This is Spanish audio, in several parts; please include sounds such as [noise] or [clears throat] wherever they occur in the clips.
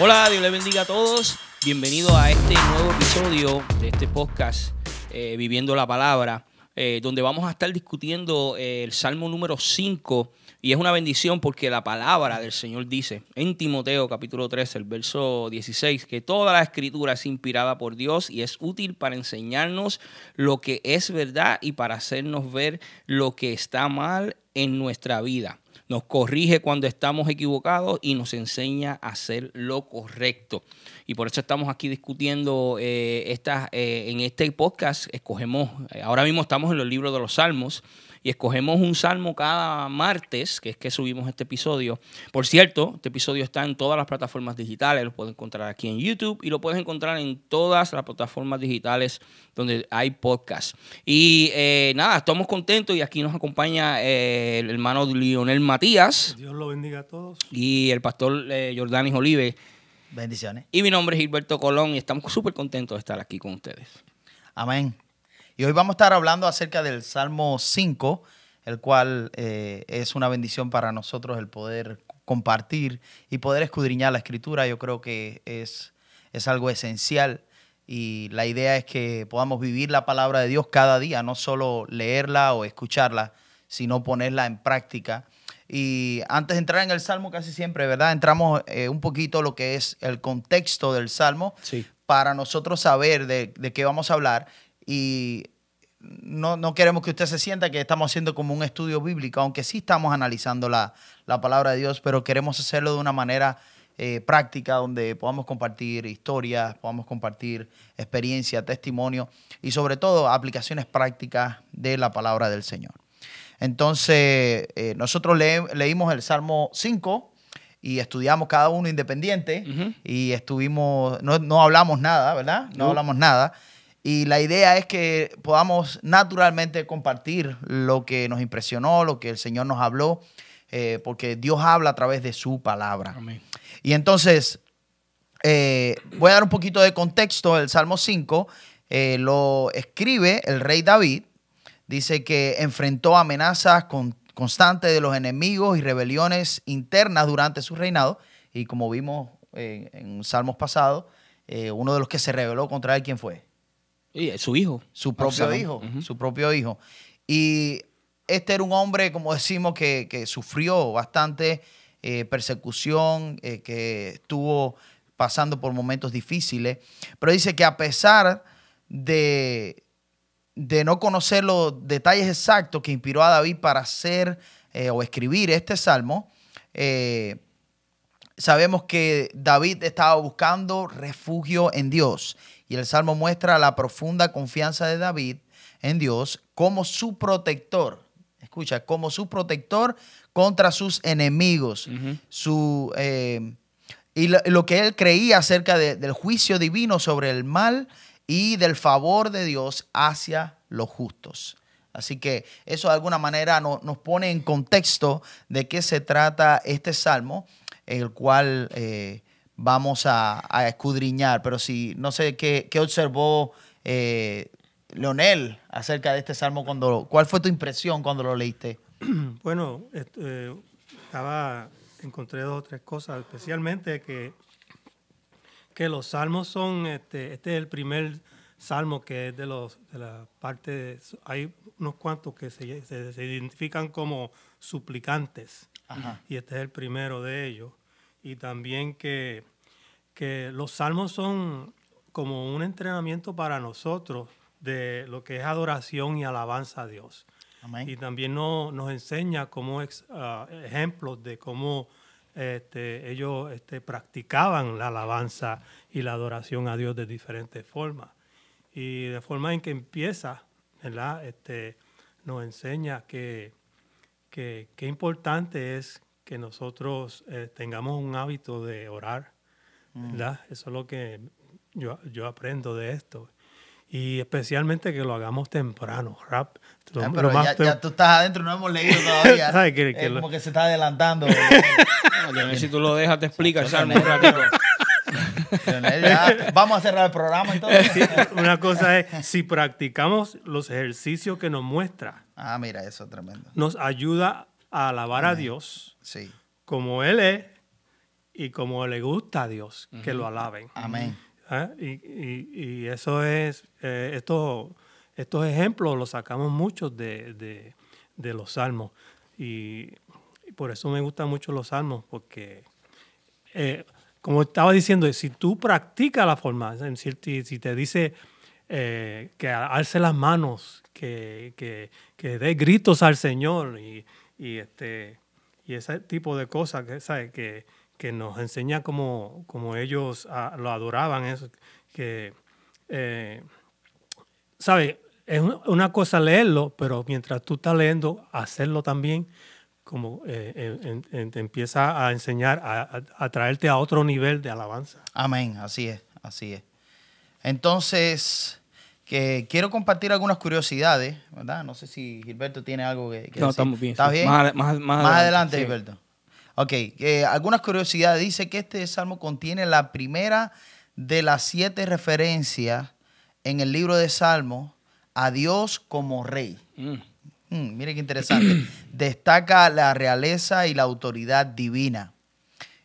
Hola, Dios les bendiga a todos. Bienvenido a este nuevo episodio de este podcast eh, Viviendo la Palabra, eh, donde vamos a estar discutiendo eh, el Salmo número 5. Y es una bendición porque la palabra del Señor dice en Timoteo capítulo 3, el verso 16, que toda la escritura es inspirada por Dios y es útil para enseñarnos lo que es verdad y para hacernos ver lo que está mal en nuestra vida nos corrige cuando estamos equivocados y nos enseña a hacer lo correcto. Y por eso estamos aquí discutiendo eh, eh, en este podcast. Escogemos, eh, ahora mismo estamos en los libros de los Salmos y escogemos un salmo cada martes, que es que subimos este episodio. Por cierto, este episodio está en todas las plataformas digitales, lo puedes encontrar aquí en YouTube y lo puedes encontrar en todas las plataformas digitales donde hay podcast. Y eh, nada, estamos contentos y aquí nos acompaña eh, el hermano Lionel Matías. Dios lo bendiga a todos. Y el pastor eh, Jordanis Olive. Bendiciones. Y mi nombre es Gilberto Colón y estamos súper contentos de estar aquí con ustedes. Amén. Y hoy vamos a estar hablando acerca del Salmo 5, el cual eh, es una bendición para nosotros el poder compartir y poder escudriñar la escritura. Yo creo que es, es algo esencial y la idea es que podamos vivir la palabra de Dios cada día, no solo leerla o escucharla, sino ponerla en práctica. Y antes de entrar en el Salmo, casi siempre, ¿verdad? Entramos eh, un poquito lo que es el contexto del Salmo para nosotros saber de, de, qué vamos a hablar y no, queremos que usted se sienta que estamos haciendo como un estudio bíblico, aunque sí estamos analizando la, palabra de Dios, pero queremos hacerlo de una manera eh, práctica donde podamos compartir historias, podamos compartir experiencia, testimonio y sobre todo aplicaciones prácticas de la palabra del Señor. Entonces, eh, nosotros leímos el Salmo 5 y estudiamos cada uno independiente y estuvimos, no, no, hablamos nada, ¿verdad? No, no. hablamos nada. Y la idea es que podamos naturalmente compartir lo que nos impresionó, lo que el Señor nos habló, eh, porque Dios habla a través de su palabra. Y entonces, eh, voy a dar un poquito de contexto. El Salmo 5 eh, lo escribe el rey David. Dice que enfrentó amenazas constantes de los enemigos y rebeliones internas durante su reinado. Y como vimos en salmos pasados, uno de los que se rebeló contra él, ¿quién fue? Y su hijo. Su propio hijo, su propio hijo. Y este era un hombre, como decimos, que, sufrió bastante eh, persecución, eh, que estuvo pasando por momentos difíciles, pero dice que a pesar de, de no conocer los detalles exactos que inspiró a David para hacer eh, o escribir este salmo, sabemos que David estaba buscando refugio en Dios y el Salmo muestra la profunda confianza de David en Dios como su protector. Escucha, como su protector contra sus enemigos. su, eh, y lo, que él creía acerca del juicio divino sobre el mal y del favor de Dios hacia los justos. Así que eso de alguna manera nos pone en contexto de qué se trata este salmo, el cual eh, vamos a, escudriñar. Pero si, no sé qué, observó eh, Leonel acerca de este salmo, cuando, ¿cuál fue tu impresión cuando lo leíste? [clears throat] Bueno, eh, estaba, encontré dos o tres cosas, especialmente que, que los salmos son, este, este es el primer salmo que es de, los, de la parte, hay unos cuantos que se, se, identifican como suplicantes, y este es el primero de ellos y también que, que los salmos son como un entrenamiento para nosotros de lo que es adoración y alabanza a Dios. Y también nos enseña como ah, ejemplos de cómo este, ellos este, practicaban la alabanza y la adoración a Dios de diferentes formas. Y de forma en que empieza, ¿verdad? Este, nos enseña que, que, que importante es que nosotros eh, tengamos un hábito de orar, mm. ¿verdad? Eso es lo que yo, yo aprendo de esto. Y especialmente que lo hagamos temprano, rap. Ah, pero ya, tú estás adentro, no hemos leído todavía. [laughs] es como que se está adelantando. [laughs] no, si tú lo dejas, te explicas. [laughs] Vamos a cerrar el programa entonces. una cosa es, si practicamos los ejercicios que nos muestra. Ah, mira, eso es tremendo. Nos ayuda a alabar a Dios sí. como Él es y como le gusta a Dios que lo alaben. Amén. ¿Ah? Y, y- y eso es, eh, esto- estos ejemplos los sacamos muchos de, de- de los salmos. Y, y por eso me gustan mucho los salmos, porque, eh, como estaba diciendo, si tú practicas la forma, si, si te dice eh, que alce las manos, que, que, que dé gritos al Señor y, y, este, y ese tipo de cosas que, ¿sabes? que, que nos enseña como, como ellos ah, lo adoraban, eso, que, eh, ¿sabes? Es un- una cosa leerlo, pero mientras tú estás leyendo, hacerlo también, como eh, te empieza a enseñar, a- a traerte a otro nivel de alabanza. Amén, así es, así es. Entonces, que quiero compartir algunas curiosidades, ¿verdad? No sé si Gilberto tiene algo que, que No, decir. estamos bien, ¿Estás sí. bien? Más más- más adelante, adelante, sí. Gilberto. Ok, eh, algunas curiosidades. Dice que este salmo contiene la primera de las siete referencias en el libro de Salmos a Dios como rey. Mm. Mm, mire qué interesante. [clears throat] Destaca la realeza y la autoridad divina.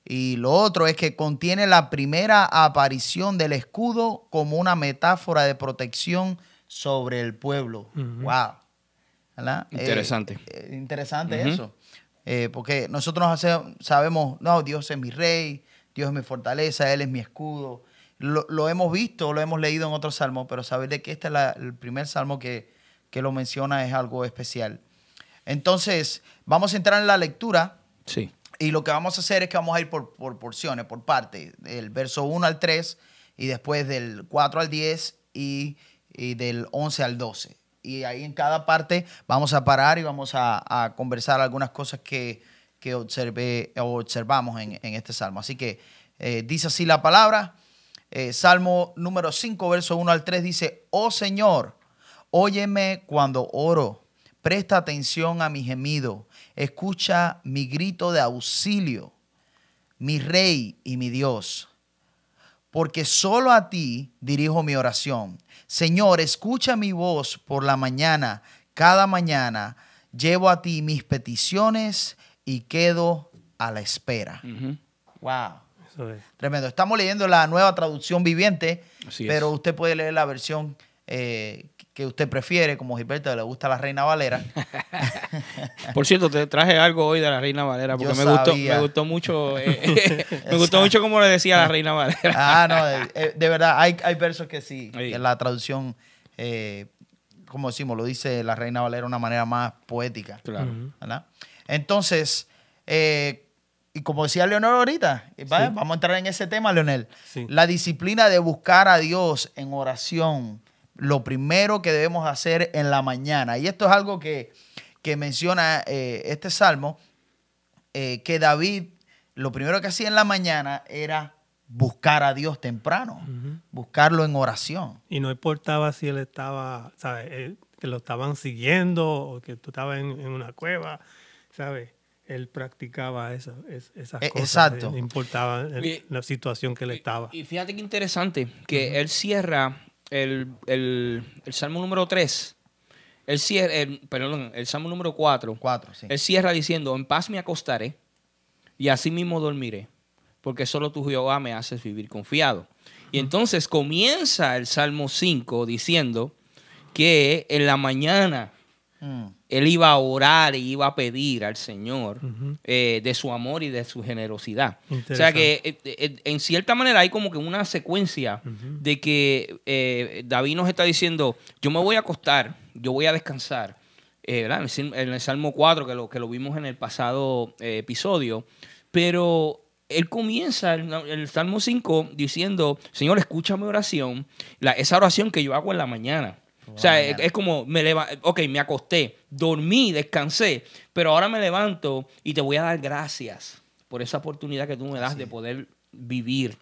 Y lo otro es que contiene la primera aparición del escudo como una metáfora de protección sobre el pueblo. Wow. ¿Verdad? Eh, Interesante. eh, interesante eso. Eh, porque nosotros hace- sabemos, no, Dios es mi rey, Dios es mi fortaleza, Él es mi escudo. Lo, lo hemos visto, lo hemos leído en otros salmos, pero saber de que este es la- el primer salmo que, que lo menciona es algo especial. Entonces, vamos a entrar en la lectura Sí. Y lo que vamos a hacer es que vamos a ir por, por porciones, por partes, del verso 1 al 3 y después del 4 al 10 y, y del 11 al 12. Y ahí en cada parte vamos a parar y vamos a, a conversar algunas cosas que, que observé, o observamos en, en este salmo. Así que eh, dice así la palabra. Eh, salmo número 5, verso 1 al 3 dice, oh Señor, óyeme cuando oro, presta atención a mi gemido, escucha mi grito de auxilio, mi rey y mi Dios. Porque solo a ti dirijo mi oración. Señor, escucha mi voz por la mañana, cada mañana. Llevo a ti mis peticiones y quedo a la espera. Wow. Eso es. Tremendo. Estamos leyendo la nueva traducción viviente, Así es. pero usted puede leer la versión eh, que usted prefiere, como Gilberto le gusta la Reina Valera. [laughs] Por cierto, te traje algo hoy de la Reina Valera porque Yo me gustó, me gustó mucho, [laughs] eh, [laughs] me gustó mucho como le decía la Reina Valera. ah, no, eh, eh, de verdad, hay, hay versos que sí, Sí. que la traducción, eh, como decimos, lo dice la Reina Valera de una manera más poética. Claro. Entonces, eh, y como decía Leonel ahorita, Sí. vamos a entrar en ese tema, Leonel. Sí. La disciplina de buscar a Dios en oración, lo primero que debemos hacer en la mañana. Y esto es algo que, que menciona eh, este salmo, eh, que David lo primero que hacía en la mañana era buscar a Dios temprano, buscarlo en oración. Y no importaba si él estaba, ¿sabes? Él- que lo estaban siguiendo o que tú estabas en, en una cueva, ¿sabes? Él practicaba esa- es- esas Eh, cosas. exacto. No importaba el- Y- la situación que él estaba. Y, y fíjate qué interesante, que él cierra el, el- el Salmo número 3, él cierra, el, perdón, el Salmo número 4, Cuatro, sí. él cierra diciendo, en paz me acostaré y así mismo dormiré, porque solo tu Jehová me haces vivir confiado. Y entonces comienza el Salmo 5 diciendo que en la mañana Mm, él iba a orar y iba a pedir al Señor eh, de su amor y de su generosidad. O sea que eh, eh, en cierta manera hay como que una secuencia de que eh, David nos está diciendo, yo me voy a acostar, yo voy a descansar. Eh. En, el, Salmo 4, que lo, que lo vimos en el pasado episodio, pero él comienza el, el Salmo 5 diciendo, Señor, escucha mi oración, la, esa oración que yo hago en la mañana. O sea, es, es como, me leva ok, me acosté, dormí, descansé, pero ahora me levanto y te voy a dar gracias por esa oportunidad que tú me das de poder vivir.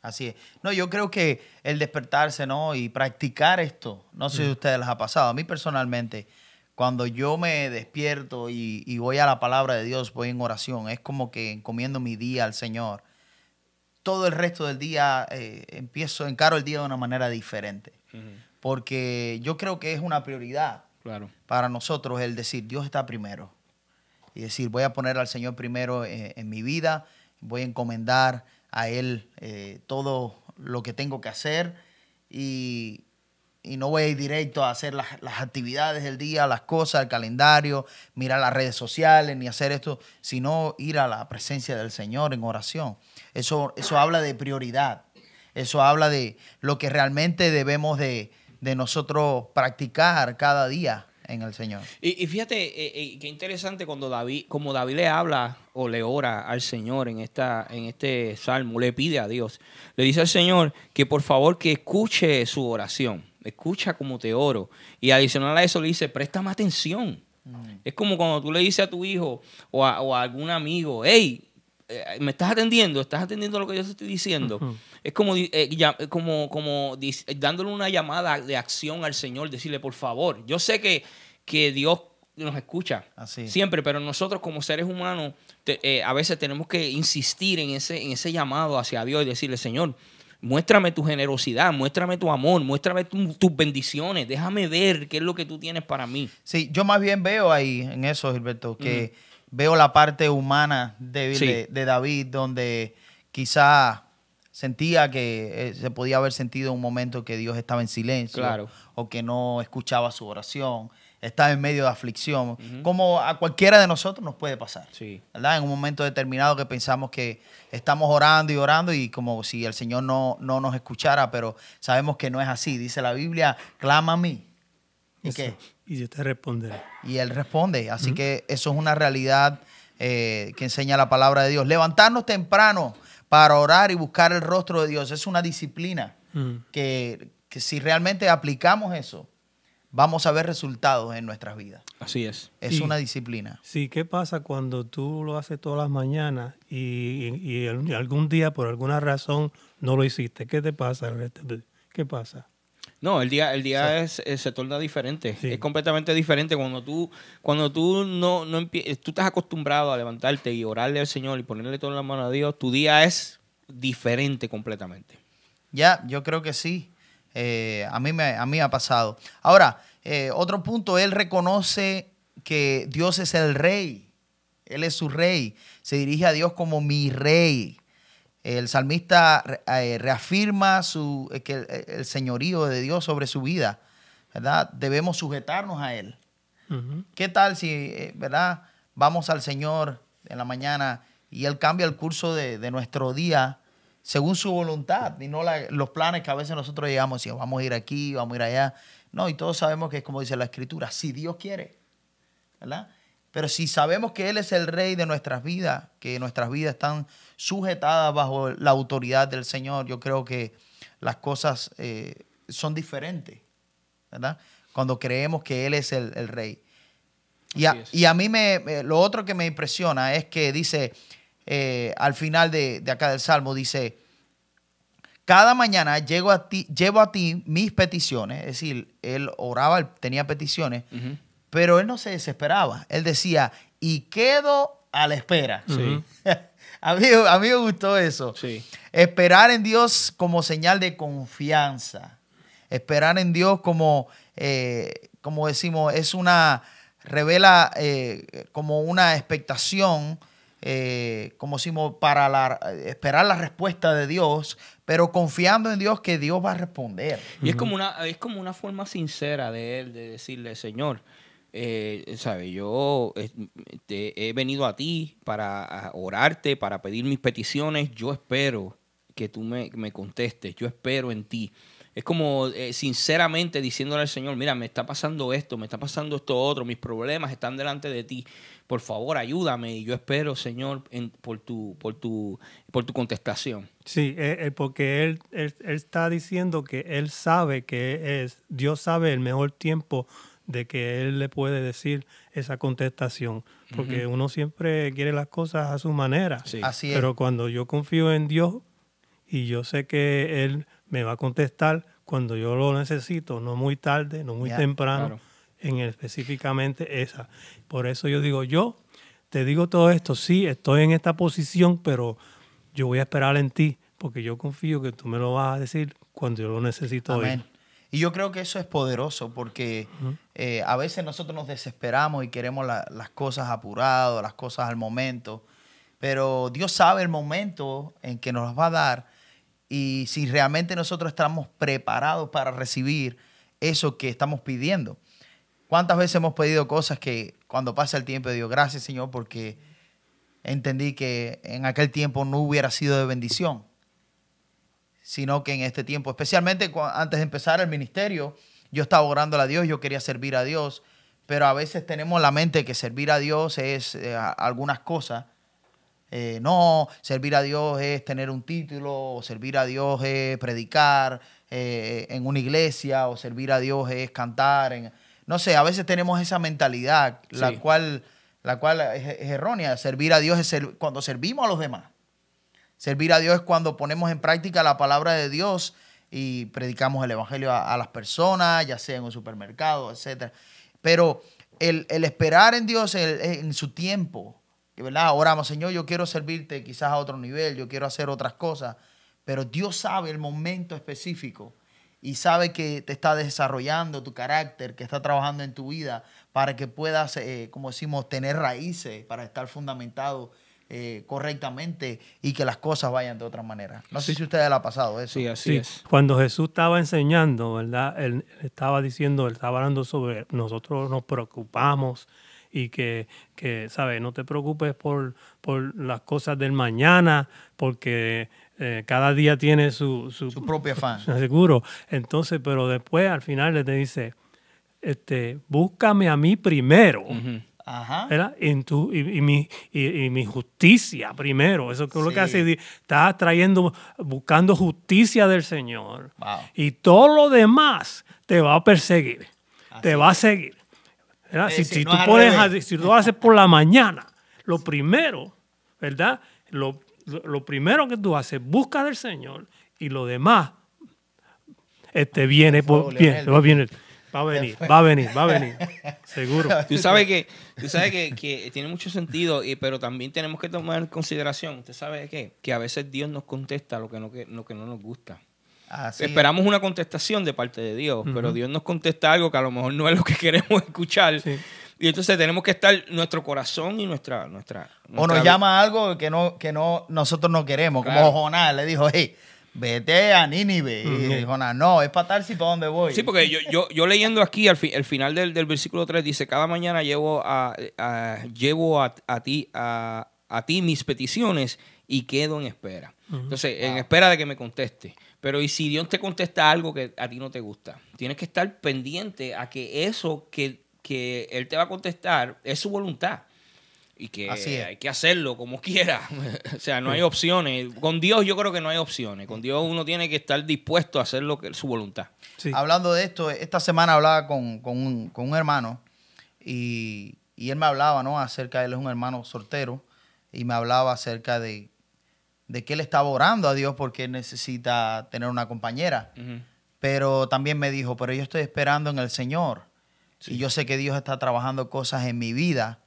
Así es. No, yo creo que el despertarse, ¿no? Y practicar esto, no sé si a ustedes les ha pasado, a mí personalmente, cuando yo me despierto y, y voy a la palabra de Dios, voy en oración, es como que encomiendo mi día al Señor. Todo el resto del día eh, empiezo, encaro el día de una manera diferente, porque yo creo que es una prioridad Claro. para nosotros el decir, Dios está primero. Y decir, voy a poner al Señor primero en, en mi vida, voy a encomendar a Él eh, todo lo que tengo que hacer y, y no voy a ir directo a hacer las, las actividades del día, las cosas, el calendario, mirar las redes sociales, ni hacer esto, sino ir a la presencia del Señor en oración. Eso, eso habla de prioridad. Eso habla de lo que realmente debemos de, de nosotros practicar cada día en el Señor. Y, y fíjate, eh, eh, qué interesante cuando David, como David le habla o le ora al Señor en, esta, en este salmo, le pide a Dios, le dice al Señor que por favor que escuche su oración, escucha como te oro. Y adicional a eso le dice, préstame atención. Es como cuando tú le dices a tu hijo o a, o a algún amigo, hey, eh, ¿me estás atendiendo? ¿Estás atendiendo lo que yo te estoy diciendo? Es como, eh, ya- como, como dándole una llamada de acción al Señor, decirle, por favor, yo sé que, que Dios nos escucha Así. siempre, pero nosotros como seres humanos te- eh, a veces tenemos que insistir en ese, en ese llamado hacia Dios y decirle, Señor, muéstrame tu generosidad, muéstrame tu amor, muéstrame tu- tus bendiciones, déjame ver qué es lo que tú tienes para mí. Sí, yo más bien veo ahí en eso, Gilberto, que veo la parte humana débil Sí. de, de David, donde quizá sentía que eh, se podía haber sentido un momento que Dios estaba en silencio Claro. o que no escuchaba su oración, estaba en medio de aflicción, como a cualquiera de nosotros nos puede pasar. Sí. ¿verdad? En un momento determinado que pensamos que estamos orando y orando y como si el Señor no, no nos escuchara, pero sabemos que no es así. Dice la Biblia, clama a mí. ¿Y Eso. qué? Y yo te responderé. Y Él responde. Así que eso es una realidad eh, que enseña la palabra de Dios. Levantarnos temprano para orar y buscar el rostro de Dios es una disciplina Mm. que, que si realmente aplicamos eso, vamos a ver resultados en nuestras vidas. Así es. Es Y- una disciplina. Sí, ¿qué pasa cuando tú lo haces todas las mañanas y, y- y algún día por alguna razón no lo hiciste? ¿Qué te pasa? ¿Qué pasa? No, el día, el día es- eh, se torna diferente. Sí. Es completamente diferente cuando tú, cuando tú no, no tú estás acostumbrado a levantarte y orarle al Señor y ponerle toda la mano a Dios, tu día es diferente completamente. Ya, yo creo que sí. Eh, a, mí me, a mí ha pasado. Ahora, eh, otro punto, él reconoce que Dios es el rey. Él es su rey. Se dirige a Dios como mi rey. El salmista eh, reafirma su, eh, que el, el señorío de Dios sobre su vida. ¿verdad? Debemos sujetarnos a Él. ¿Qué tal si, eh, verdad, vamos al Señor en la mañana y Él cambia el curso de, de nuestro día según su voluntad y no la- los planes que a veces nosotros llegamos y vamos a ir aquí, vamos a ir allá? No, y todos sabemos que es como dice la Escritura, si Dios quiere, ¿verdad? Pero si sabemos que Él es el rey de nuestras vidas, que nuestras vidas están sujetadas bajo la autoridad del Señor, yo creo que las cosas eh, son diferentes, ¿verdad? Cuando creemos que Él es el, el rey. Y a, y a mí me, lo otro que me impresiona es que dice, eh, al final de, de acá del Salmo, dice, cada mañana llego a ti, llevo a ti mis peticiones, es decir, él oraba, tenía peticiones. Pero él no se desesperaba. Él decía, y quedo a la espera. Sí. [laughs] a, mí, a mí me gustó eso. Sí. Esperar en Dios como señal de confianza. Esperar en Dios como, eh, como decimos, es una, revela eh, como una expectación, eh, como decimos, para la, esperar la respuesta de Dios, pero confiando en Dios que Dios va a responder. Y es como una, es como una forma sincera de él de decirle, Señor, eh, sabe, yo eh, te he venido a ti para orarte, para pedir mis peticiones. Yo espero que tú me, me contestes. Yo espero en ti. Es como eh, sinceramente diciéndole al Señor, mira, me está pasando esto, me está pasando esto otro, mis problemas están delante de ti. Por favor, ayúdame. Y yo espero, Señor, por, tu, por, tu, por tu contestación. Sí, porque él, él- él está diciendo que él sabe que es, Dios sabe el mejor tiempo de que él le puede decir esa contestación, porque uno siempre quiere las cosas a su manera. Sí. Así es. Pero cuando yo confío en Dios y yo sé que Él me va a contestar cuando yo lo necesito, no muy tarde, no muy temprano, claro. en específicamente esa. Por eso yo digo, yo te digo todo esto, sí, estoy en esta posición, pero yo voy a esperar en ti, porque yo confío que tú me lo vas a decir cuando yo lo necesito. Amén. Y yo creo que eso es poderoso porque eh, a veces nosotros nos desesperamos y queremos la- las cosas apuradas, las cosas al momento. pero Dios sabe el momento en que nos va a dar y si realmente nosotros estamos preparados para recibir eso que estamos pidiendo. ¿Cuántas veces hemos pedido cosas que cuando pasa el tiempo digo, gracias Señor, porque entendí que en aquel tiempo no hubiera sido de bendición, sino que en este tiempo, especialmente antes de empezar el ministerio, yo estaba orando a Dios, yo quería servir a Dios, pero a veces tenemos la mente que servir a Dios es eh, algunas cosas. Eh, no, servir a Dios es tener un título, o servir a Dios es predicar eh, en una iglesia, o servir a Dios es cantar. En, no sé, a veces tenemos esa mentalidad, la cual, la cual es, errónea. Servir a Dios es cuando servimos a los demás. Servir a Dios es cuando ponemos en práctica la palabra de Dios y predicamos el evangelio a, las personas, ya sea en un supermercado, etc. Pero el, esperar en Dios en su tiempo, ¿verdad? Oramos, Señor, yo quiero servirte quizás a otro nivel, yo quiero hacer otras cosas, pero Dios sabe el momento específico y sabe que te está desarrollando tu carácter, que está trabajando en tu vida para que puedas, eh, como decimos, tener raíces, para estar fundamentado eh, correctamente y que las cosas vayan de otra manera. No sé si ustedes le ha pasado eso. Sí, así es. Cuando Jesús estaba enseñando, ¿verdad? Él estaba diciendo, él estaba hablando sobre nosotros nos preocupamos y que, que ¿sabes? No te preocupes por, por las cosas del mañana, porque eh, cada día tiene su, su, propia fan. [laughs] Seguro. Entonces, pero después al final le te dice, este, búscame a mí primero. Ajá. En tu, y, mi, y, mi, justicia primero. Eso es lo que hace. Está trayendo, buscando justicia del Señor. Y todo lo demás te va a perseguir. te va a seguir. si, si, tú pones, si tú lo haces por la mañana, lo primero, ¿verdad? Lo, lo, primero que tú haces, busca del Señor y lo demás este, viene, por, bien, va, va a venir, va a venir, va a venir, seguro. Tú sabes que, tú sabes que, que tiene mucho sentido, y, pero también tenemos que tomar en consideración, ¿usted sabe qué? Que a veces Dios nos contesta lo que no, que, lo que no nos gusta. Esperamos una contestación de parte de Dios, pero Dios nos contesta algo que a lo mejor no es lo que [laughs] queremos escuchar. Sí. Y entonces tenemos que estar nuestro corazón y nuestra... nuestra, o nos llama algo que no, que no nosotros no queremos, como Jonás le dijo, hey, vete a Nínive. Y Jonás, no, es para tal si para dónde voy. Sí, porque yo, yo, yo leyendo aquí, al el final del, del, versículo 3 dice, cada mañana llevo a, llevo a, ti, a, a, ti mis peticiones y quedo en espera. Entonces, en espera de que me conteste. Pero y si Dios te contesta algo que a ti no te gusta, tienes que estar pendiente a que eso que que Él te va a contestar es su voluntad. Y que hay que hacerlo como quiera. [laughs] o sea, no hay opciones. Con Dios yo creo que no hay opciones. Con Dios uno tiene que estar dispuesto a hacer lo que es su voluntad. Hablando de esto, esta semana hablaba con, un, hermano y, él me hablaba, ¿no? Acerca, él es un hermano soltero y me hablaba acerca de, que él estaba orando a Dios porque él necesita tener una compañera. Pero también me dijo, pero yo estoy esperando en el Señor y yo sé que Dios está trabajando cosas en mi vida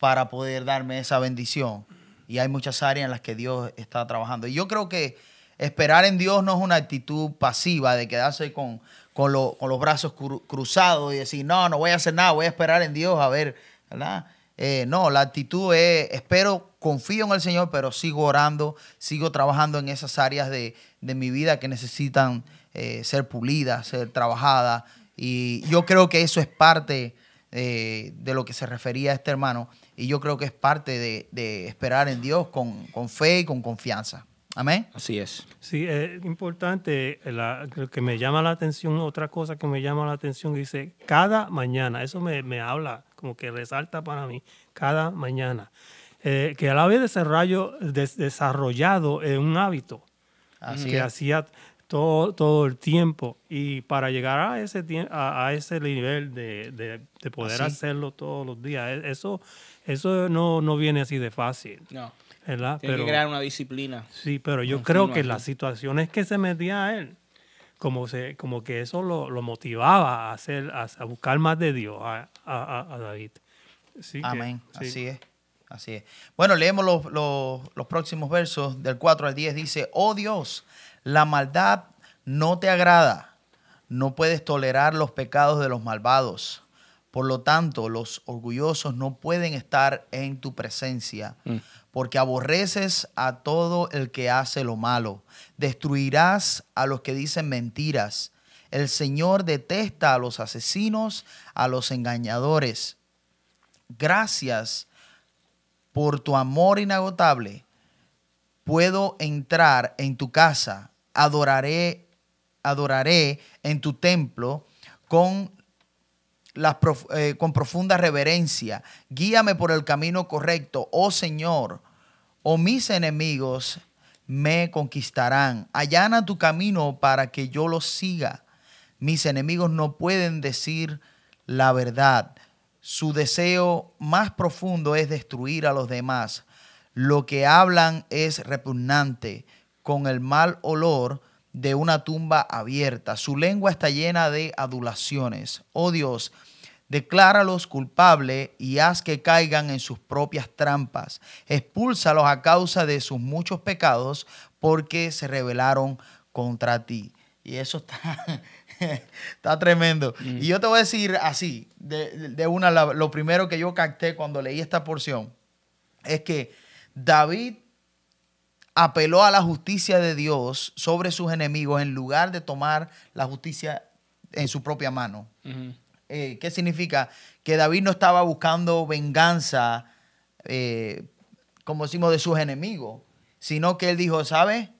para poder darme esa bendición. Y hay muchas áreas en las que Dios está trabajando. Y yo creo que esperar en Dios no es una actitud pasiva de quedarse con, con, los brazos cruzados y decir, no, no voy a hacer nada, voy a esperar en Dios a ver, ¿verdad? Eh, no, la actitud es, espero, confío en el Señor, pero sigo orando, sigo trabajando en esas áreas de, mi vida que necesitan eh, ser pulidas, ser trabajadas, y yo creo que eso es parte eh, de lo que se refería a este hermano. Y yo creo que es parte de, esperar en Dios con, fe y con confianza. Amén. Así es. Sí, es importante, la, que me llama la atención, otra cosa que me llama la atención, dice, cada mañana, eso me, habla, como que resalta para mí, cada mañana, eh, que a la vez desarrollo, desarrollado en un hábito Así que hacía todo, todo el tiempo. Y para llegar a ese, a, a ese nivel de, de, poder hacerlo todos los días, e, eso, eso no, no viene así de fácil. No. ¿verdad? Tiene que crear una disciplina. Sí, pero yo creo que las situaciones que se metía a él, como, se, como que eso lo, lo motivaba a, hacer, a, buscar más de Dios, a, a, David. Amén, así es. Así es. Bueno, leemos los, los, los próximos versos del 4 al 10. Dice, oh Dios, la maldad no te agrada. No puedes tolerar los pecados de los malvados. Por lo tanto, los orgullosos no pueden estar en tu presencia, porque aborreces a todo el que hace lo malo. Destruirás a los que dicen mentiras. El Señor detesta a los asesinos, a los engañadores. Gracias por tu amor inagotable. Puedo entrar en tu casa, adoraré, adoraré en tu templo con eh, con profunda reverencia. Guíame por el camino correcto, oh Señor, o mis enemigos me conquistarán. Allana tu camino para que yo lo siga. Mis enemigos no pueden decir la verdad. Su deseo más profundo es destruir a los demás. Lo que hablan es repugnante, con el mal olor de una tumba abierta. Su lengua está llena de adulaciones. Oh Dios, decláralos culpables y haz que caigan en sus propias trampas. Expúlsalos a causa de sus muchos pecados, porque se rebelaron contra ti. Y eso está, [laughs] está tremendo. Mm. Y yo te voy a decir así, de, una, lo primero que yo capté cuando leí esta porción, es que David apeló a la justicia de Dios sobre sus enemigos en lugar de tomar la justicia en su propia mano. Eh, ¿Qué significa? Que David no estaba buscando venganza, eh, como decimos, de sus enemigos, sino que él dijo, ¿sabes?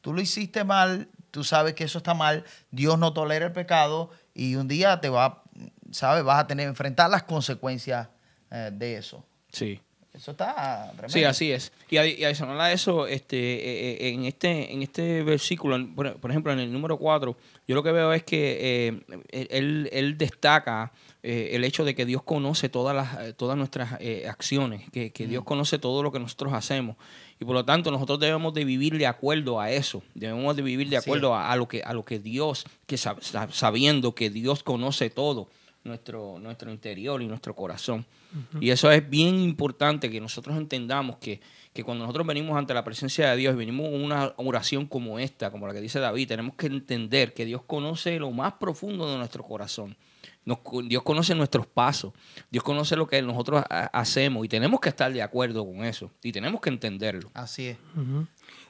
Tú lo hiciste mal, tú sabes que eso está mal, Dios no tolera el pecado y un día te va, ¿sabes? Vas a tener que enfrentar las consecuencias eh, de eso. Sí. Eso está tremendo. Sí, así es. Y, adicional a eso, este, eh, eh, en, este, en este versículo, por, ejemplo, en el número 4, yo lo que veo es que eh, él, destaca el hecho de que Dios conoce todas, las, todas nuestras acciones, que, Dios mm. conoce todo lo que nosotros hacemos. Y por lo tanto, nosotros debemos de vivir de acuerdo a eso. Debemos de vivir de acuerdo a, lo que, a lo que Dios, que sabiendo que Dios conoce todo nuestro, nuestro interior y nuestro corazón. Y eso es bien importante que nosotros entendamos que, que, cuando nosotros venimos ante la presencia de Dios y venimos con una oración como esta, como la que dice David, tenemos que entender que Dios conoce lo más profundo de nuestro corazón. Dios conoce nuestros pasos, Dios conoce lo que nosotros hacemos y tenemos que estar de acuerdo con eso y tenemos que entenderlo. Así es.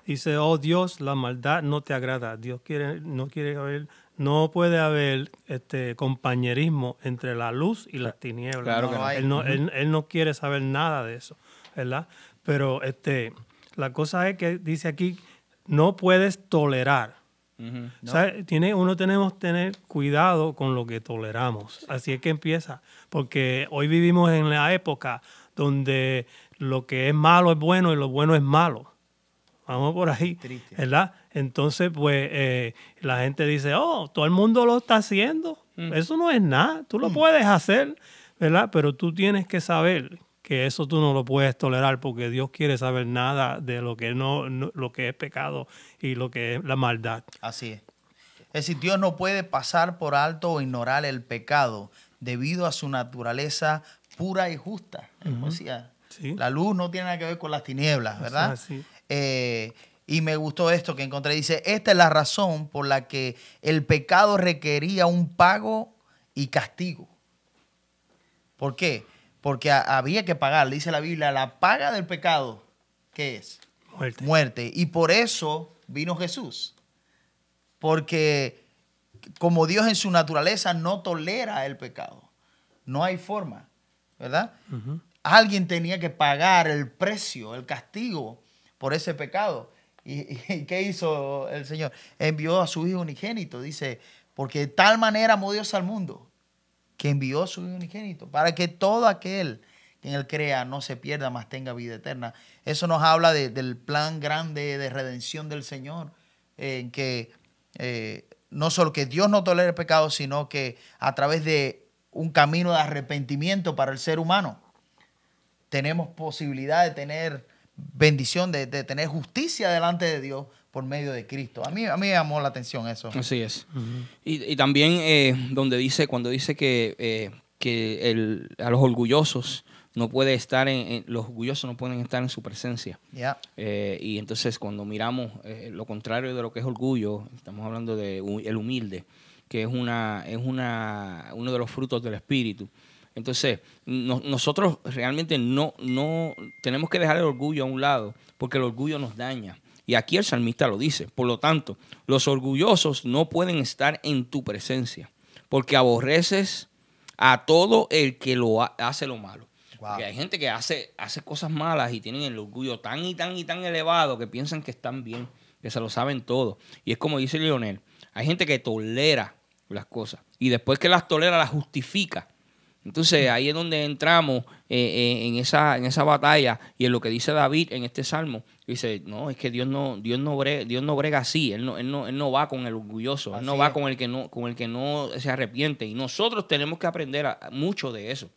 Dice, oh Dios, la maldad no te agrada. Dios quiere, no quiere ver no puede haber este compañerismo entre la luz y las tinieblas. Claro que Él, no, él, no quiere saber nada de eso, ¿verdad? Pero este, la cosa es que dice aquí, no puedes tolerar. Tiene, uno tenemos que tener cuidado con lo que toleramos. Así es que empieza. Porque hoy vivimos en la época donde lo que es malo es bueno y lo bueno es malo. Vamos por ahí, ¿verdad? Entonces, pues eh, la gente dice, oh, todo el mundo lo está haciendo. Mm. Eso no es nada, tú lo mm. puedes hacer, ¿verdad? Pero tú tienes que saber que eso tú no lo puedes tolerar porque Dios quiere saber nada de lo que no, lo que es pecado y lo que es la maldad. Así es. Es decir, Dios no puede pasar por alto o ignorar el pecado debido a su naturaleza pura y justa. La luz no tiene nada que ver con las tinieblas, ¿verdad? Así. Eh, y me gustó esto que encontré. Dice, esta es la razón por la que el pecado requería un pago y castigo. ¿Por qué? Porque había que pagar. Dice la Biblia, la paga del pecado, ¿qué es? Muerte. Muerte. Y por eso vino Jesús. Porque como Dios en su naturaleza no tolera el pecado. No hay forma, ¿verdad? Alguien tenía que pagar el precio, el castigo por ese pecado. ¿Y, qué hizo el Señor? Envió a su Hijo unigénito, dice, porque de tal manera amó Dios al mundo, que envió a su Hijo unigénito, para que todo aquel que en él crea no se pierda, mas tenga vida eterna. Eso nos habla del plan grande de redención del Señor, en que eh, no solo que Dios no tolera el pecado, sino que a través de un camino de arrepentimiento para el ser humano, tenemos posibilidad de tener bendición de, tener justicia delante de Dios por medio de Cristo. A mí, a mí me llamó la atención eso. Así es. y, también eh, donde dice, cuando dice que, eh, que el, a los orgullosos no puede estar en, los orgullosos no pueden estar en su presencia. Eh, y entonces cuando miramos lo contrario de lo que es orgullo, estamos hablando de el humilde. que es, una, es una, uno de los frutos del Espíritu. Entonces, no- nosotros realmente no, no tenemos que dejar el orgullo a un lado, porque el orgullo nos daña. Y aquí el salmista lo dice. Por lo tanto, los orgullosos no pueden estar en tu presencia, porque aborreces a todo el que lo ha- hace lo malo. Wow. Porque hay gente que hace, hace cosas malas y tienen el orgullo tan y tan y tan elevado que piensan que están bien, que se lo saben todo. Y es como dice Leonel, hay gente que tolera las cosas y después que las tolera las justifica. Entonces ahí es donde entramos eh, eh, en, esa, en esa batalla y en lo que dice David en este salmo. Dice, no, es que Dios no, Dios no, brega, Dios no brega así, él no, él, no, él no va con el orgulloso, él no va es. con el, que no, con el que no se arrepiente. Y nosotros tenemos que aprender a- mucho de eso.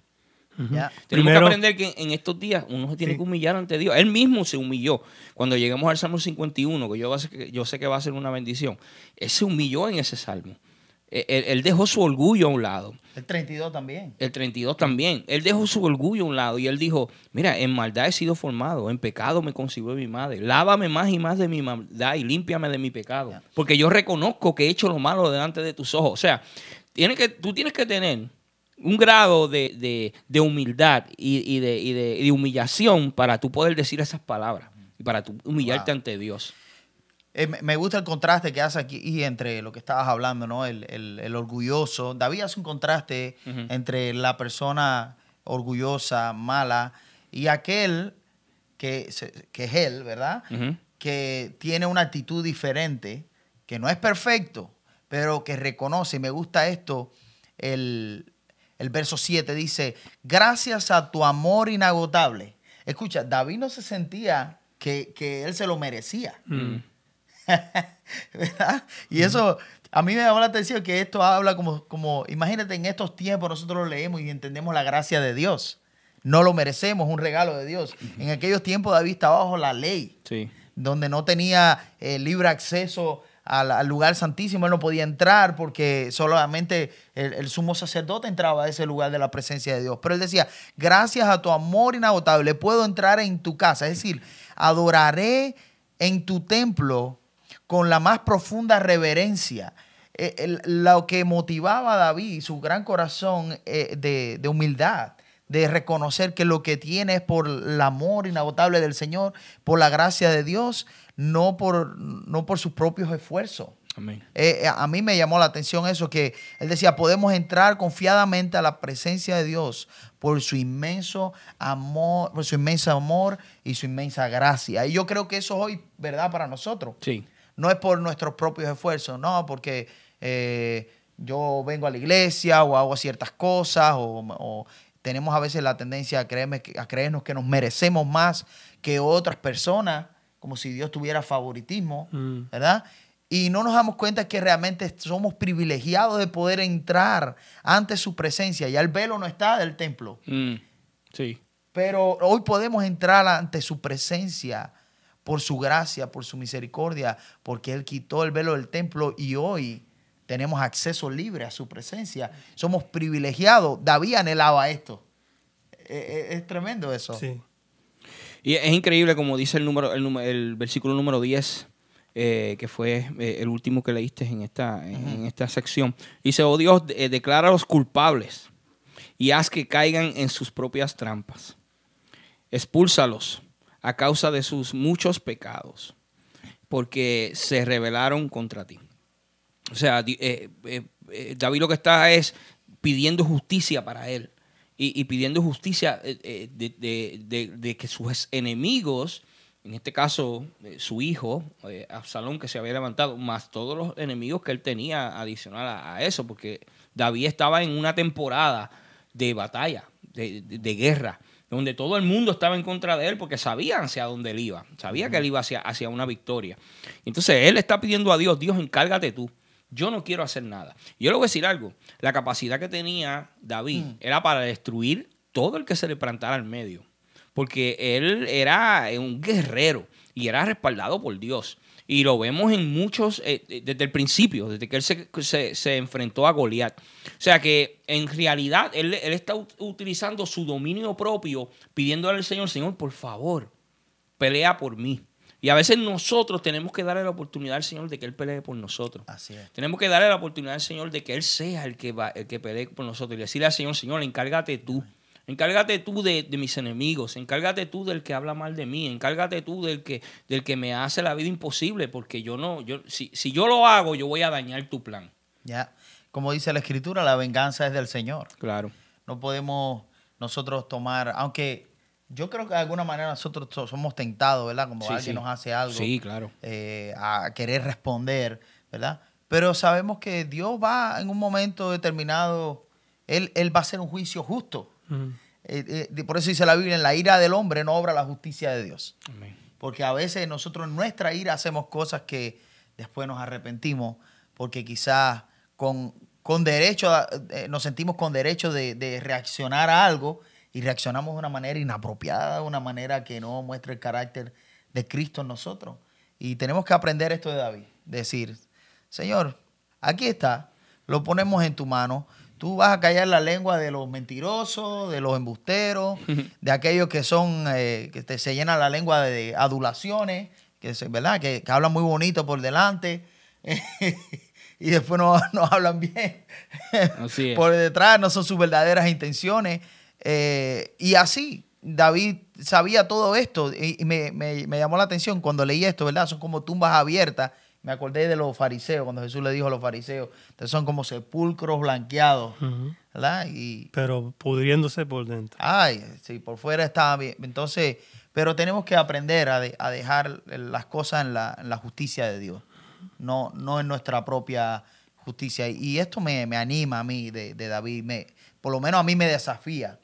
Tenemos Primero- que aprender que en estos días uno se tiene Sí. que humillar ante Dios. Él mismo se humilló. Cuando lleguemos al Salmo 51, que yo, yo sé que va a ser una bendición, él se humilló en ese salmo. Él, él- dejó su orgullo a un lado. El 32 también. El 32 también. Él dejó su orgullo a un lado y él dijo, mira, en maldad he sido formado, en pecado me concibió mi madre. Lávame más y más de mi maldad y límpiame de mi pecado. Porque yo reconozco que he hecho lo malo delante de tus ojos. O sea, tiene que, tú tienes que tener un grado de, de- de humildad y, y de, y de- y de humillación para tú poder decir esas palabras y para tú humillarte Wow. ante Dios. Eh, me- gusta el contraste que hace aquí y entre lo que estabas hablando, ¿no? El, el- el orgulloso. David hace un contraste entre la persona orgullosa, mala, y aquel que, que es él, ¿verdad? Que tiene una actitud diferente, que no es perfecto, pero que reconoce. Y me gusta esto, el, el verso 7 dice, gracias a tu amor inagotable. Escucha, David no se sentía que, que él se lo merecía. Mm. [laughs] ¿verdad? Y eso a mí me llamó la atención que esto habla como, como, imagínate en estos tiempos nosotros lo leemos y entendemos la gracia de Dios. No lo merecemos, es un regalo de Dios. En aquellos tiempos David estaba bajo la ley, Sí. donde no tenía eh, libre acceso al, al lugar santísimo, él no podía entrar porque solamente el, el sumo sacerdote entraba a ese lugar de la presencia de Dios. Pero él decía, gracias a tu amor inagotable puedo entrar en tu casa. Es decir, adoraré en tu templo con la más profunda reverencia. Eh, el- lo que motivaba a David, su gran corazón eh, de, de humildad, de reconocer que lo que tiene es por el amor inagotable del Señor, por la gracia de Dios, no por, no por sus propios esfuerzos. Amén. Eh, a mí me llamó la atención eso, que él decía, podemos entrar confiadamente a la presencia de Dios por su inmenso amor, por su inmenso amor y su inmensa gracia. Y yo creo que eso hoy, ¿verdad? Para nosotros. Sí. No es por nuestros propios esfuerzos, no, porque eh, yo vengo a la iglesia o hago ciertas cosas o, o tenemos a veces la tendencia a, creerme a creernos que nos merecemos más que otras personas, como si Dios tuviera favoritismo, Mm. ¿verdad? Y no nos damos cuenta que realmente somos privilegiados de poder entrar ante su presencia. Ya el velo no está del templo, Mm. Sí. pero hoy podemos entrar ante su presencia por su gracia, por su misericordia, porque Él quitó el velo del templo y hoy tenemos acceso libre a su presencia. Somos privilegiados. David anhelaba esto. Eh, eh, Es, tremendo eso. Sí. Y es increíble como dice el número, el, versículo número 10, eh, que fue eh, el último que leíste en esta, en, en esta sección. Dice, oh Dios, de- declara a los culpables y haz que caigan en sus propias trampas. Expúlsalos a causa de sus muchos pecados, porque se rebelaron contra ti. O sea, eh, eh, eh, David lo que está es pidiendo justicia para él y, pidiendo justicia de, de- que sus enemigos, en este caso su hijo, Absalón, que se había levantado, más todos los enemigos que él tenía adicional a, a eso, porque David estaba en una temporada de batalla, de guerra, donde todo el mundo estaba en contra de él porque sabían hacia dónde él iba, sabía que él iba hacia, hacia una victoria. Entonces él está pidiendo a Dios, Dios, encárgate tú. Yo no quiero hacer nada. Yo le voy a decir algo. La capacidad que tenía David era para destruir todo el que se le plantara al medio. Porque él era un guerrero y era respaldado por Dios. Y lo vemos en muchos, eh, eh, desde el principio, desde que él se, se- se enfrentó a Goliat. O sea que en realidad él, él está ut- utilizando su dominio propio, pidiéndole al Señor, Señor, por favor, pelea por mí. Y a veces nosotros tenemos que darle la oportunidad al Señor de que Él pelee por nosotros. Así es. Tenemos que darle la oportunidad al Señor de que Él sea el que, va, el que pelee por nosotros. Y decirle al Señor, Señor, encárgate tú. Encárgate tú de, de mis enemigos. Encárgate tú del que habla mal de mí. Encárgate tú del que, del que me hace la vida imposible. Porque yo no, yo, si, si yo lo hago, yo voy a dañar tu plan. Ya. Como dice la escritura, la venganza es del Señor. Claro. No podemos nosotros tomar, aunque yo creo que de alguna manera nosotros so- somos tentados, ¿verdad? Como Sí, alguien sí. nos hace algo. Sí, claro. eh, a querer responder, ¿verdad? Pero sabemos que Dios va en un momento determinado, Él, él va a hacer un juicio justo. Eh, eh, por eso dice la Biblia, en la ira del hombre no obra la justicia de Dios. Amén. Porque a veces nosotros en nuestra ira hacemos cosas que después nos arrepentimos porque quizás con, con derecho, a- eh, nos sentimos con derecho de, de reaccionar a algo y reaccionamos de una manera inapropiada, de una manera que no muestra el carácter de Cristo en nosotros. Y tenemos que aprender esto de David, decir, Señor, aquí está, lo ponemos en tu mano. Tú vas a callar la lengua de los mentirosos, de los embusteros, [laughs] de aquellos que son, eh, que te, se llenan la lengua de adulaciones, que se- ¿verdad? Que, que hablan muy bonito por delante [laughs] y después no, [laughs] no hablan bien Así es. por detrás, no son sus verdaderas intenciones. Eh, y así, David sabía todo esto y, y me, me- me llamó la atención cuando leí esto, ¿verdad? Son como tumbas abiertas. Me acordé de los fariseos, cuando Jesús le dijo a los fariseos, entonces son como sepulcros blanqueados. ¿verdad? Y, Pero pudriéndose por dentro. Ay, sí, por fuera estaba bien. Entonces, pero tenemos que aprender a, de- a dejar las cosas en la, en la justicia de Dios, no, no en nuestra propia justicia. Y esto me, me anima a mí de, de David, me, por lo menos a mí me desafía,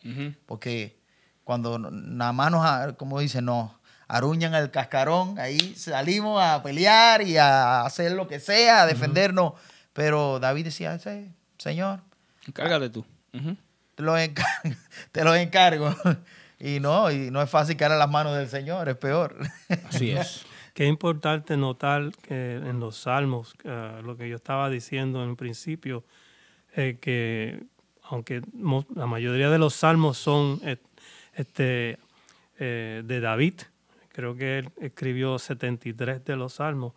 porque cuando nada más nos, como dicen, nos aruñan el cascarón, ahí salimos a pelear y a hacer lo que sea, a defendernos. Pero David decía, "Sí, Señor, Encárgate tú. Te lo encargo. [laughs] Te lo encargo. [laughs] Y no, y no es fácil caer a las manos del Señor, es peor. [laughs] Así es. Qué importante notar que en los salmos, eh, lo que yo estaba diciendo en principio, eh, que aunque la mayoría de los salmos son eh, este, eh, de David, creo que él escribió 73 de los salmos,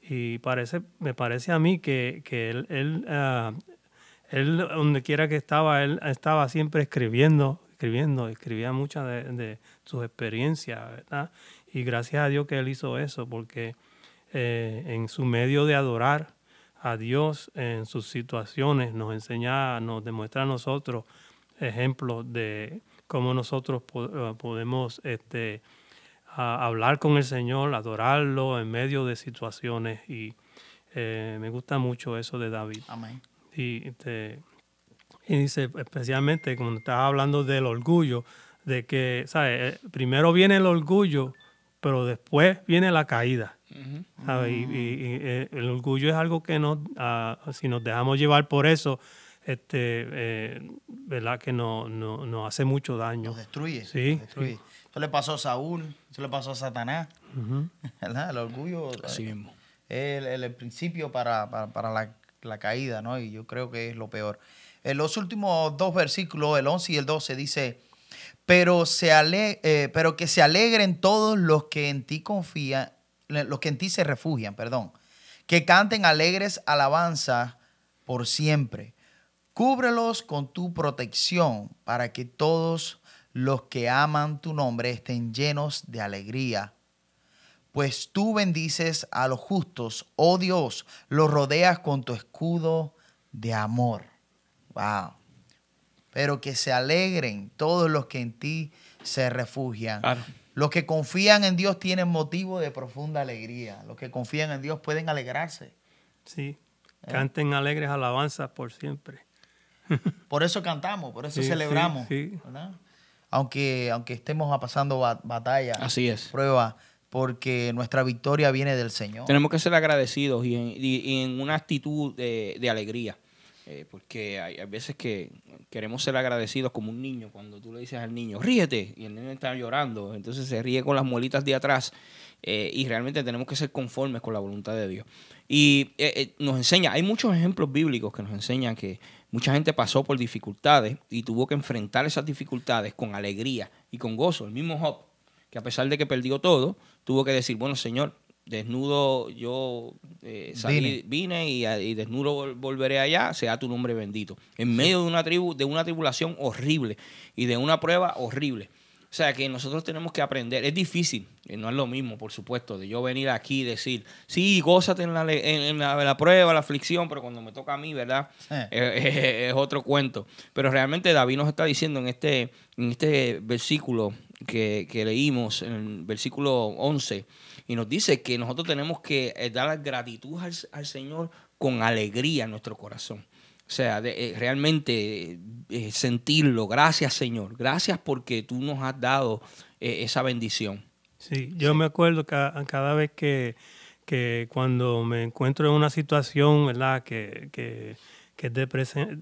y parece, me parece a mí que, que él, él, ah, él, donde quiera que estaba, él estaba siempre escribiendo, escribiendo, escribía muchas de, sus experiencias, ¿verdad? Y gracias a Dios que él hizo eso, porque eh, en su medio de adorar a Dios en sus situaciones nos enseña, nos demuestra a nosotros ejemplos de cómo nosotros eh, podemos este, a- hablar con el Señor, adorarlo en medio de situaciones y eh, me gusta mucho eso de David. Amén. Y, este, y dice, especialmente cuando estaba hablando del orgullo, de que, ¿sabes? Eh, Primero viene el orgullo, pero después viene la caída. ¿sabes? Y, y- y, eh, el orgullo es algo que nos, ah, si nos dejamos llevar por eso, este, eh, ¿verdad? Que no, no, nos hace mucho daño. Nos destruye. Sí, nos destruye. Eso le pasó a Saúl, eso le pasó a Satanás. [laughs] ¿verdad? El orgullo Así eh, mismo. es el, el- el principio para, para- para la, la caída, ¿no? Y yo creo que es lo peor. En los últimos dos versículos, el 11 y el 12, dice, pero, se ale- eh, pero que se alegren todos los que en ti confían, los que en ti se refugian, perdón. Que canten alegres alabanza por siempre. Cúbrelos con tu protección para que todos los que aman tu nombre estén llenos de alegría. Pues tú bendices a los justos, oh Dios, los rodeas con tu escudo de amor. Wow. Pero que se alegren todos los que en ti se refugian. Claro. Los que confían en Dios tienen motivo de profunda alegría. Los que confían en Dios pueden alegrarse. Sí, Eh. canten alegres alabanzas por siempre. Por eso cantamos, por eso Sí, celebramos. sí, sí. ¿verdad? Aunque, aunque estemos pasando ba- batalla, Así es. prueba, porque nuestra victoria viene del Señor. Tenemos que ser agradecidos y en, y- y en una actitud de, de alegría. Eh, porque hay, hay veces que queremos ser agradecidos como un niño. Cuando tú le dices al niño, ríete, y el niño está llorando, entonces se ríe con las muelitas de atrás. eh, y realmente tenemos que ser conformes con la voluntad de Dios. Y eh, nos enseña, hay muchos ejemplos bíblicos que nos enseñan que mucha gente pasó por dificultades y tuvo que enfrentar esas dificultades con alegría y con gozo. El mismo Job. que a pesar de que perdió todo, tuvo que decir, bueno, Señor, desnudo yo eh, salí, vine, y, y, desnudo volveré allá, sea tu nombre bendito. En medio de una tribu, de una tribulación horrible y de una prueba horrible. O sea que nosotros tenemos que aprender. Es difícil, no es lo mismo, por supuesto, de yo venir aquí y decir, sí, gózate en la, en, la, prueba, la aflicción, pero cuando me toca a mí, ¿verdad? Eh. [laughs] Es, otro cuento. Pero realmente David nos está diciendo en este, en este versículo que, que leímos, en el versículo 11, y nos dice que nosotros tenemos que eh, dar gratitud al, al Señor con alegría en nuestro corazón. O sea, de, eh, realmente eh, sentirlo. Gracias, Señor. Gracias porque tú nos has dado eh, esa bendición. Sí, yo me acuerdo que cada vez que, que, cuando me encuentro en una situación, ¿verdad? Que, que, que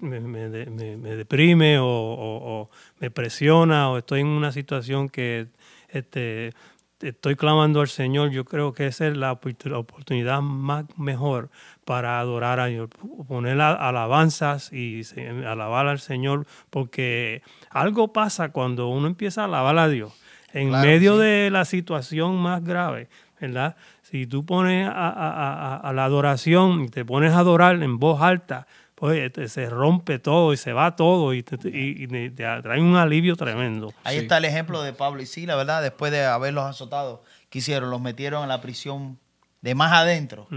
me, me, me, deprime o, o, me presiona o estoy en una situación que este, estoy clamando al Señor, yo creo que esa es la oportunidad más mejor para adorar a Dios, poner alabanzas y alabar al Señor, porque algo pasa cuando uno empieza a alabar a Dios en medio de la situación más grave, ¿verdad? Si tú pones a, la adoración y te pones a adorar en voz alta, pues se rompe todo y se va todo y te, trae un alivio tremendo. Ahí está el ejemplo de Pablo y Sila, ¿verdad? Después de haberlos azotado, ¿qué hicieron? Los metieron en la prisión de más adentro,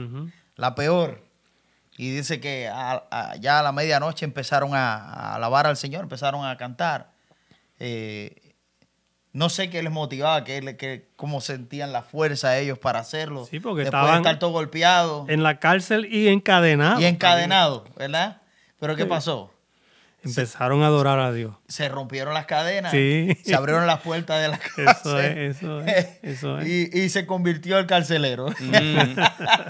la peor. Y dice que ya a la medianoche empezaron a, alabar al Señor, empezaron a cantar. Eh, no sé qué les motivaba, qué, qué, cómo sentían la fuerza ellos para hacerlo. Sí, porque Después estaban de estar todo golpeado. En la cárcel y encadenado. Y encadenado, ¿verdad? Pero ¿qué pasó? Empezaron a adorar a Dios. Se rompieron las cadenas. Sí. Se abrieron las puertas de la [laughs] cárcel. Eso es, eso es. [laughs] Eso es. Y, y, se convirtió el carcelero. Mm,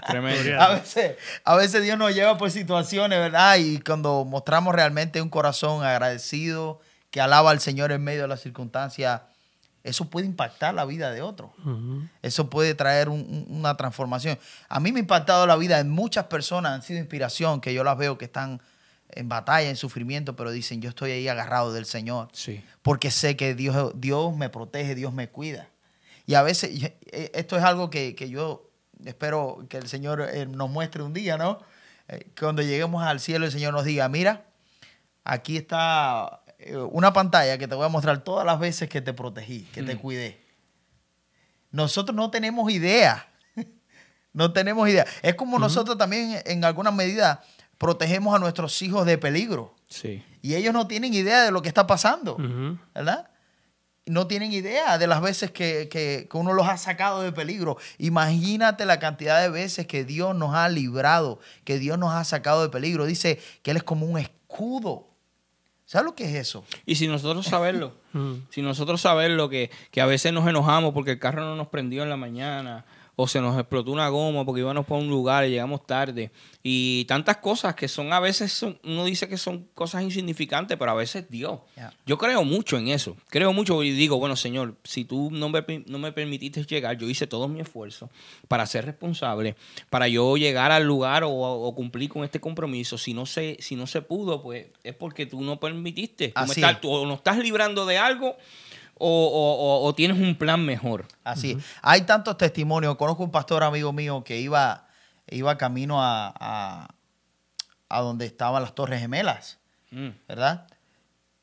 [laughs] tremendo. A veces, a veces Dios nos lleva por situaciones, ¿verdad? Y cuando mostramos realmente un corazón agradecido, que alaba al Señor en medio de las circunstancias, eso puede impactar la vida de otro. Eso puede traer una transformación. A mí me ha impactado la vida de muchas personas, han sido inspiración, que yo las veo que están en batalla, en sufrimiento, pero dicen, yo estoy ahí agarrado del Señor. Sí. Porque sé que Dios, Dios me protege, Dios me cuida. Y a veces, eh, esto es algo que, yo espero que el Señor eh, nos muestre un día, ¿no? Eh, cuando lleguemos al cielo, el Señor nos diga, mira, aquí está una pantalla que te voy a mostrar todas las veces que te protegí, que te mm. cuidé. Nosotros no tenemos idea. [laughs] no tenemos idea. Es como nosotros también, en alguna medida, protegemos a nuestros hijos de peligro. Sí. Y ellos no tienen idea de lo que está pasando, ¿verdad? No tienen idea de las veces que, que, uno los ha sacado de peligro. Imagínate la cantidad de veces que Dios nos ha librado, que Dios nos ha sacado de peligro. Dice que Él es como un escudo ¿Sabes lo que es eso? Y si nosotros saberlo, [laughs] si nosotros saberlo, que, que a veces nos enojamos porque el carro no nos prendió en la mañana, o se nos explotó una goma porque íbamos por un lugar y llegamos tarde. Y tantas cosas que son a veces, uno dice que son cosas insignificantes, pero a veces Dios. Yo creo mucho en eso. Creo mucho y digo, bueno, Señor, si tú no me, no me permitiste llegar, yo hice todo mi esfuerzo para ser responsable, para yo llegar al lugar o, cumplir con este compromiso. Si no, se, si no se pudo, pues es porque tú no permitiste. Tú, estás, tú no estás librando de algo o, tienes un plan mejor. Así. Hay tantos testimonios. Conozco un pastor amigo mío que iba, iba camino a, a, donde estaban las Torres Gemelas, mm. ¿verdad?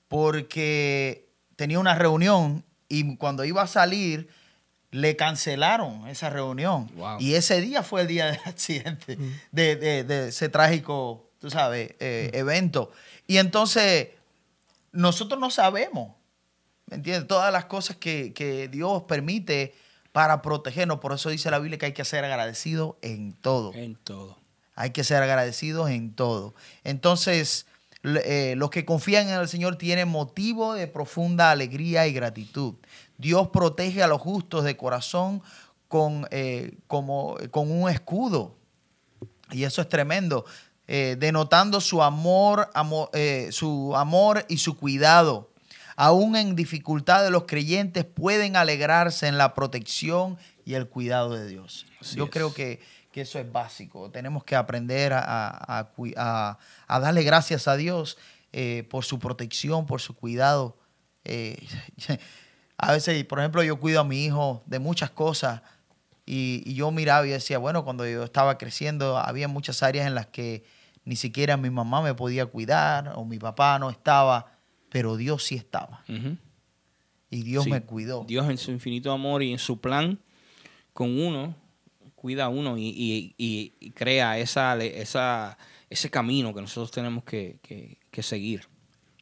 Porque tenía una reunión y cuando iba a salir le cancelaron esa reunión. Y ese día fue el día del [laughs] accidente, mm. de, ese trágico, tú sabes, eh, mm. evento. Y entonces, nosotros no sabemos ¿Me entiendes? Todas las cosas que, Dios permite para protegernos. Por eso dice la Biblia que hay que ser agradecidos en todo. En todo. Hay que ser agradecidos en todo. Entonces, eh, los que confían en el Señor tienen motivo de profunda alegría y gratitud. Dios protege a los justos de corazón con, eh, como, con un escudo. Y eso es tremendo. Eh, denotando su amor, amor su amor y su cuidado aún en dificultad de los creyentes, pueden alegrarse en la protección y el cuidado de Dios. Yo creo que, eso es básico. Tenemos que aprender a, darle gracias a Dios eh, por su protección, por su cuidado. Eh, [laughs] A veces, por ejemplo, yo cuido a mi hijo de muchas cosas y, y yo miraba y decía, bueno, cuando yo estaba creciendo había muchas áreas en las que ni siquiera mi mamá me podía cuidar o mi papá no estaba, pero Dios sí estaba. Y Dios Sí. me cuidó. Dios en su infinito amor y en su plan con uno, cuida a uno y, y- y- y crea esa, esa, ese camino que nosotros tenemos que, que- que seguir.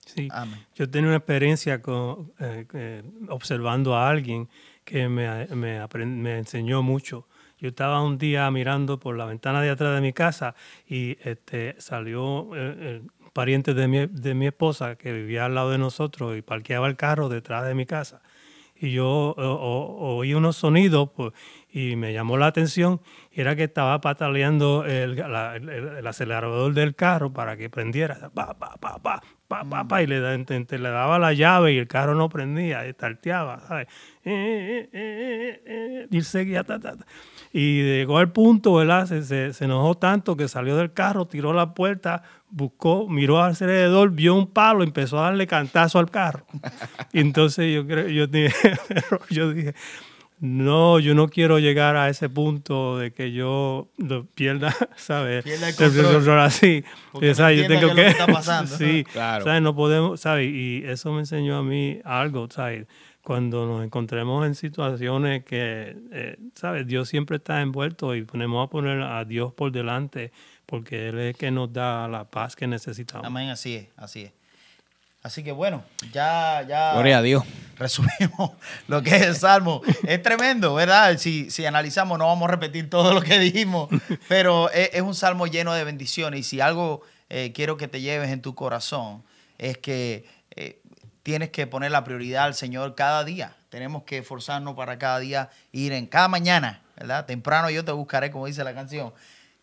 Sí. Amén. Yo tenía una experiencia con, eh, eh, observando a alguien que me, me, aprend- me enseñó mucho. Yo estaba un día mirando por la ventana de atrás de mi casa y este, salió eh, el pariente de mi, de mi esposa que vivía al lado de nosotros y parqueaba el carro detrás de mi casa. Y yo oí unos sonidos pues, y me llamó la atención y era que estaba pataleando el acelerador del carro para que prendiera. Pa, pa, pa, pa, pa, y le, da- ent- le daba la llave y el carro no prendía, y tarteaba, ¿sabes? Eh, eh, eh, eh, eh, y él seguía, ta, ta, ta. Y llegó al punto, ¿verdad? Se, se- se enojó tanto que salió del carro, tiró la puerta, buscó, miró alrededor, vio un palo, empezó a darle cantazo al carro. [laughs] Y entonces yo creo, yo dije, [laughs] yo dije, no, yo no quiero llegar a ese punto de que yo lo pierda, [laughs] ¿sabes? Pierda el control. así. Porque no ¿sabes? Yo tengo que, es lo que está pasando. [laughs] sí, Claro. ¿sabes? No podemos, ¿sabes? Y eso me enseñó a mí algo, ¿sabes? Cuando nos encontremos en situaciones que, eh, ¿sabes? Dios siempre está envuelto y ponemos a poner a Dios por delante porque Él es el que nos da la paz que necesitamos. Amén, así es, así es. Así que bueno, ya, ya Gloria a Dios. resumimos [laughs] lo que es el Salmo. Es tremendo, ¿verdad? Si, si analizamos, no vamos a repetir todo lo que dijimos, pero es, es un Salmo lleno de bendiciones. Y si algo eh, quiero que te lleves en tu corazón, es que eh, tienes que poner la prioridad al Señor cada día. Tenemos que esforzarnos para cada día ir en cada mañana, ¿verdad? Temprano yo te buscaré, como dice la canción.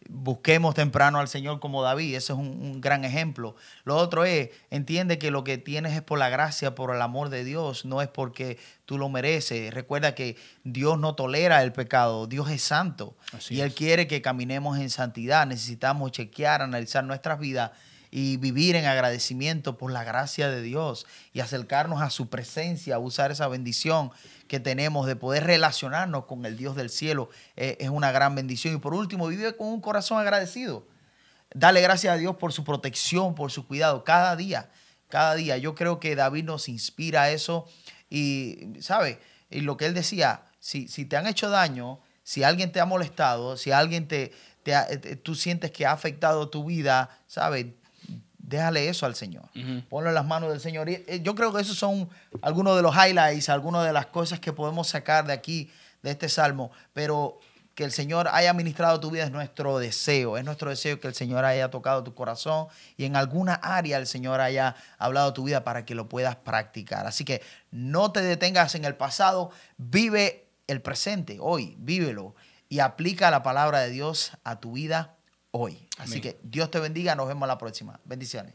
Busquemos temprano al Señor como David, ese es un, un gran ejemplo. Lo otro es, entiende que lo que tienes es por la gracia, por el amor de Dios, no es porque tú lo mereces. Recuerda que Dios no tolera el pecado, Dios es santo Así y Él es. quiere que caminemos en santidad. Necesitamos chequear, analizar nuestras vidas y vivir en agradecimiento por la gracia de Dios y acercarnos a su presencia, usar esa bendición que tenemos de poder relacionarnos con el Dios del cielo. eh, es una gran bendición. Y por último, vive con un corazón agradecido. Dale gracias a Dios por su protección, por su cuidado, cada día, cada día. Yo creo que David nos inspira a eso y, ¿sabe? Y lo que él decía, si, si te han hecho daño, si alguien te ha molestado, si alguien te, te te- tú sientes que ha afectado tu vida, ¿sabes? Déjale eso al Señor. Ponlo en las manos del Señor. Y, eh, yo creo que esos son algunos de los highlights, algunas de las cosas que podemos sacar de aquí, de este salmo. Pero que el Señor haya ministrado tu vida es nuestro deseo. Es nuestro deseo que el Señor haya tocado tu corazón y en alguna área el Señor haya hablado tu vida para que lo puedas practicar. Así que no te detengas en el pasado, vive el presente, hoy, vívelo y aplica la palabra de Dios a tu vida hoy. Así Amén. que Dios te bendiga, nos vemos la próxima. Bendiciones.